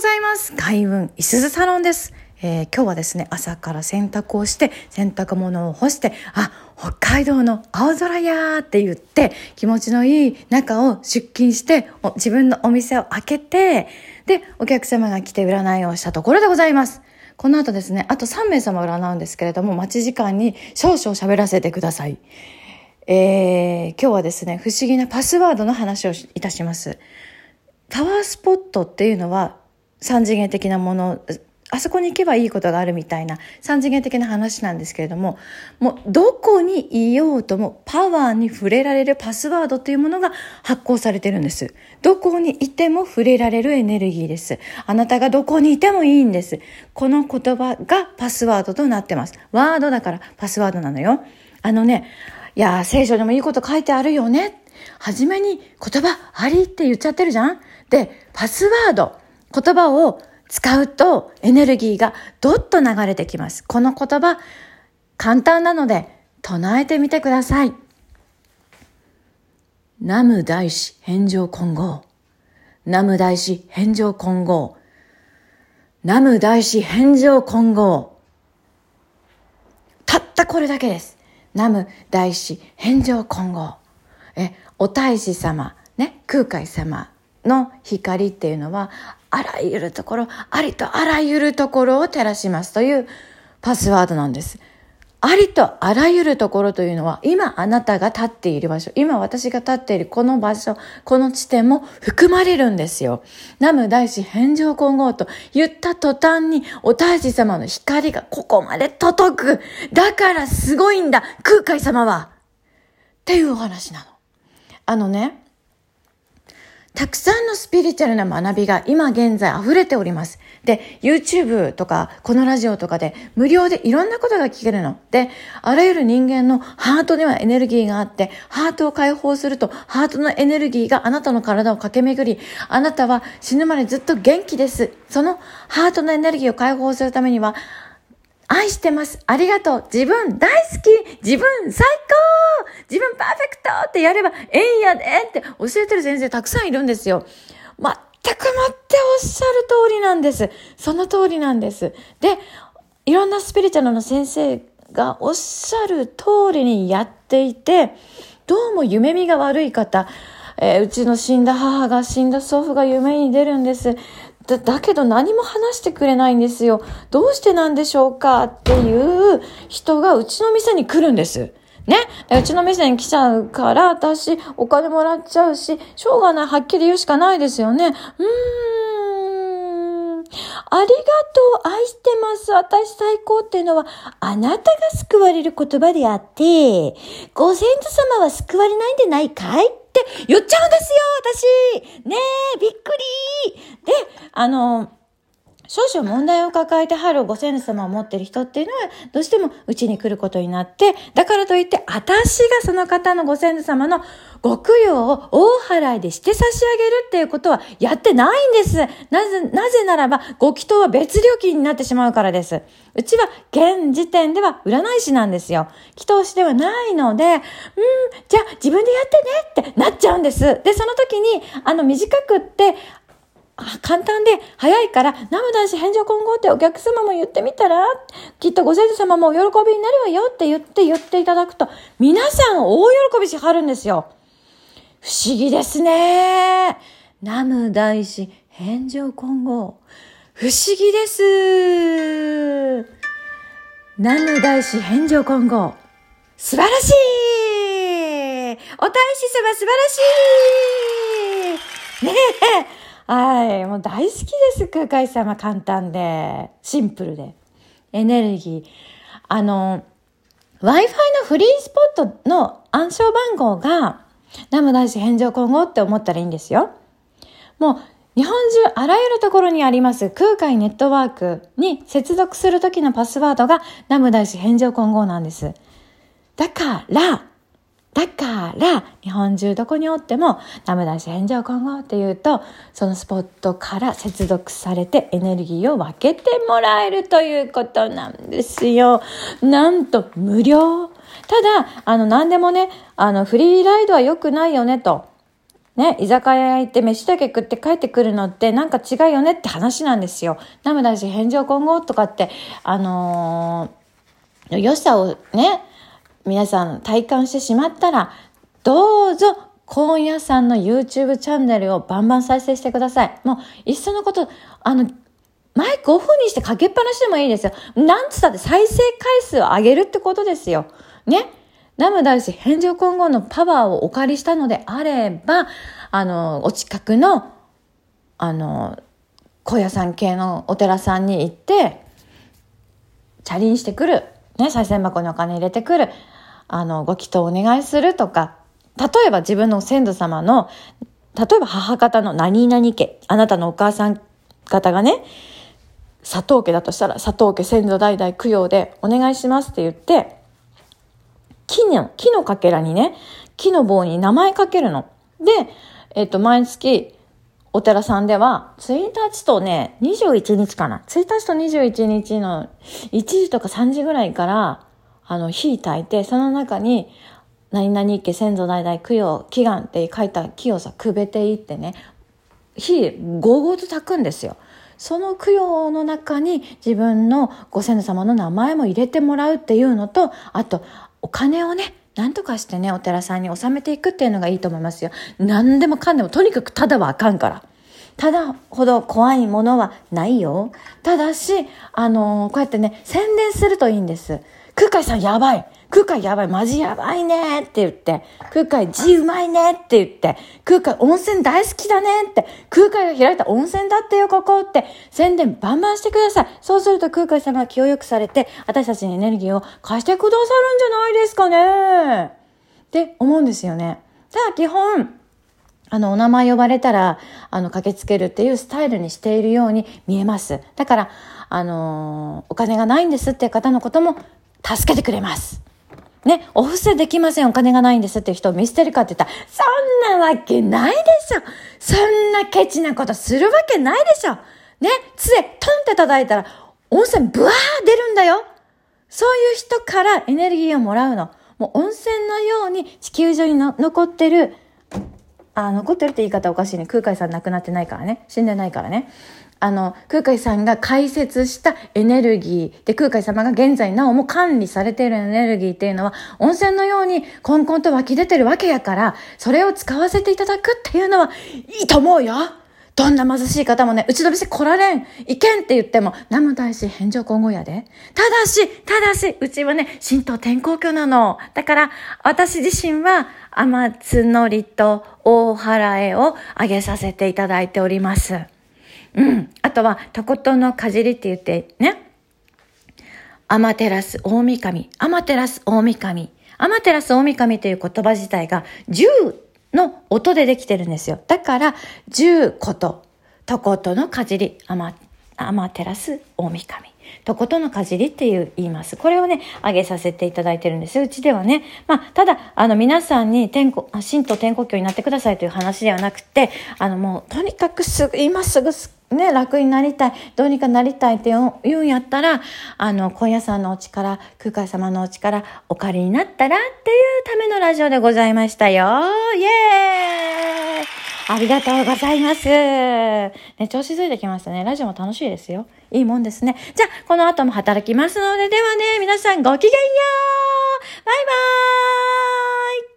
ございます。開運いすずサロンです、えー、今日はですね朝から洗濯をして洗濯物を干してあ北海道の青空やーって言って気持ちのいい中を出勤して自分のお店を開けてでお客様が来て占いをしたところでございます。この後ですねあと3名様占うんですけれども待ち時間に少々喋らせてください。えー、今日はですね不思議なパスワードの話をいたします。パワースポットっていうのは三次元的なものあそこに行けばいいことがあるみたいな三次元的な話なんですけれどももうどこにいようともパワーに触れられるパスワードというものが発行されてるんです。どこにいても触れられるエネルギーです。あなたがどこにいてもいいんです。この言葉がパスワードとなってます。ワードだからパスワードなのよ。あのねいや聖書でもいいこと書いてあるよね。初めに言葉ありって言っちゃってるじゃん。で、パスワード、言葉を使うとエネルギーがどっと流れてきます。この言葉、簡単なので唱えてみてください。ナム大師返上混合。ナム大師返上混合。ナム大師返上混合。たったこれだけです。ナム大師返上混合。え、お大師様、ね、空海様の光っていうのはあらゆるところありとあらゆるところを照らしますというパスワードなんです。ありとあらゆるところというのは今あなたが立っている場所今私が立っているこの場所この地点も含まれるんですよ。南無大師返上混合と言った途端にお大師様の光がここまで届くだからすごいんだ空海様はっていうお話なの。あのねたくさんのスピリチュアルな学びが今現在溢れております。で、YouTube とかこのラジオとかで無料でいろんなことが聞けるの。で、あらゆる人間のハートにはエネルギーがあって、ハートを解放すると、ハートのエネルギーがあなたの体を駆け巡り、あなたは死ぬまでずっと元気です。そのハートのエネルギーを解放するためには、愛してます。ありがとう。自分大好き。自分最高自分パーフェクトってやればえんやでって教えてる先生たくさんいるんですよ。全くもっておっしゃる通りなんです。その通りなんです。で、いろんなスピリチュアルの先生がおっしゃる通りにやっていて、どうも夢見が悪い方、えー、うちの死んだ母が死んだ祖父が夢に出るんです。だだけど何も話してくれないんですよ。どうしてなんでしょうか？っていう人がうちの店に来るんです。ね？うちの店に来ちゃうから、私、お金もらっちゃうし、しょうがない、はっきり言うしかないですよね。うーん。ありがとう、愛してます、私最高っていうのは、あなたが救われる言葉であって、ご先祖様は救われないんでないかい？って言っちゃうんですよ、私。ねえ、びっくり。で、あの、少々問題を抱えて春をご先祖様を持っている人っていうのは、どうしてもうちに来ることになって、だからといって、私がその方のご先祖様のご供養を大払いでして差し上げるっていうことはやってないんです。なぜ、なぜならば、ご祈祷は別料金になってしまうからです。うちは現時点では占い師なんですよ。祈祷師ではないので、うん、じゃあ自分でやってねってなっちゃうんです。で、その時に、あの短くって、簡単で早いから、ナムダシ返上今後ってお客様も言ってみたら、きっとご先祖様もお喜びになるわよって言って言っていただくと、皆さん大喜びしはるんですよ。不思議ですね。ナム大師返上今後。不思議です。ナム大師返上今後。素晴らしいお大師様素晴らしいねえはい。もう大好きです。空海様簡単で、シンプルで。エネルギー。あの、Wi-Fi のフリースポットの暗証番号が、ナム大師返上今後って思ったらいいんですよ。もう、日本中あらゆるところにあります空海ネットワークに接続するときのパスワードがナム大師返上今後なんです。だから、だから、日本中どこにおっても、ダメだし返事を今後って言うと、そのスポットから接続されてエネルギーを分けてもらえるということなんですよ。なんと無料。ただ、あの、何でもね、あの、フリーライドは良くないよねと。ね、居酒屋行って飯だけ食って帰ってくるのってなんか違うよねって話なんですよ。ナム大師返上今後とかって、あのー、良さをね、皆さん体感してしまったら、どうぞ今夜さんの YouTube チャンネルをバンバン再生してください。もう、いっそのこと、あの、マイクオフにしてかけっぱなしでもいいですよ。なんつったって再生回数を上げるってことですよ。ね。ナム大師返上今後のパワーをお借りしたのであれば、あの、お近くの、あの、小屋さん系のお寺さんに行って、チャリンしてくる。ね、再銭箱にお金入れてくる。あの、ご祈祷お願いするとか、例えば自分の先祖様の、例えば母方の何々家、あなたのお母さん方がね、佐藤家だとしたら、佐藤家先祖代々供養でお願いしますって言って、木の、木のかけらにね、木の棒に名前かけるの。で、えっ、と、毎月、お寺さんでは、1日とね、21日かな。1日と21日の1時とか3時ぐらいから、あの、火炊いて、その中に、何々家先祖代々供養、祈願って書いた木をさ、くべていってね、火、ごうごうと炊くんですよ。その供養の中に自分のご先祖様の名前も入れてもらうっていうのと、あと、お金をね、なんとかしてね、お寺さんに収めていくっていうのがいいと思いますよ。何でもかんでも、とにかくただはあかんから。ただほど怖いものはないよ。ただし、あのー、こうやってね、宣伝するといいんです。空海さんやばい。空海やばい。マジやばいねって言って、空海字うまいねって言って、空海温泉大好きだねって、空海が開いた温泉だってよここって。宣伝バンバンしてください。そうすると空海様が気を良くされて、私たちにエネルギーを貸してくださるんじゃないですかね。って思うんですよね。ただ基本、あの、お名前呼ばれたら、あの、駆けつけるっていうスタイルにしているように見えます。だから、あの、お金がないんですっていう方のことも助けてくれます。ね、お布施できません、お金がないんですっていう人を見捨てるかって言ったら、そんなわけないでしょそんなケチなことするわけないでしょね、杖、トンって叩いたら、温泉ブワー出るんだよそういう人からエネルギーをもらうの。もう温泉のように地球上に残ってる、あ、残ってるって言い方おかしいね。空海さん亡くなってないからね。死んでないからね。あの、空海さんが解説したエネルギーで、空海様が現在なおも管理されているエネルギーっていうのは、温泉のようにコンコンと湧き出てるわけやから、それを使わせていただくっていうのはいいと思うよどんな貧しい方もね、打ち飛びして来られん、いけんって言っても、南無大師返上今後やで。ただし、ただし、うちはね、神道天皇居なの。だから、私自身は、天津のりと大払えをあげさせていただいております。うん。あとは、とことんのかじりって言って、ね。アマテラス大神。アマテラス大神。アマテラス大神という言葉自体が十の音でできてるんですよ。だから、十こと、とことのかじり、アマ、アマテラス大神。とことのかじりっていう言います。これをね、あげさせていただいてるんです。うちではね。まあ、ただ、あの、皆さんに天候、神と天候教になってくださいという話ではなくて、あの、もう、とにかくすぐ、今すぐすね、楽になりたい、どうにかなりたいって言うんやったら、あの、今夜さんのお力、空海様のお力、お借りになったらっていうためのラジオでございましたよ。イエーイありがとうございます。ね、調子づいてきましたね。ラジオも楽しいですよ。いいもんですね。じゃあ、この後も働きますので、ではね、皆さんごきげんようバイバーイ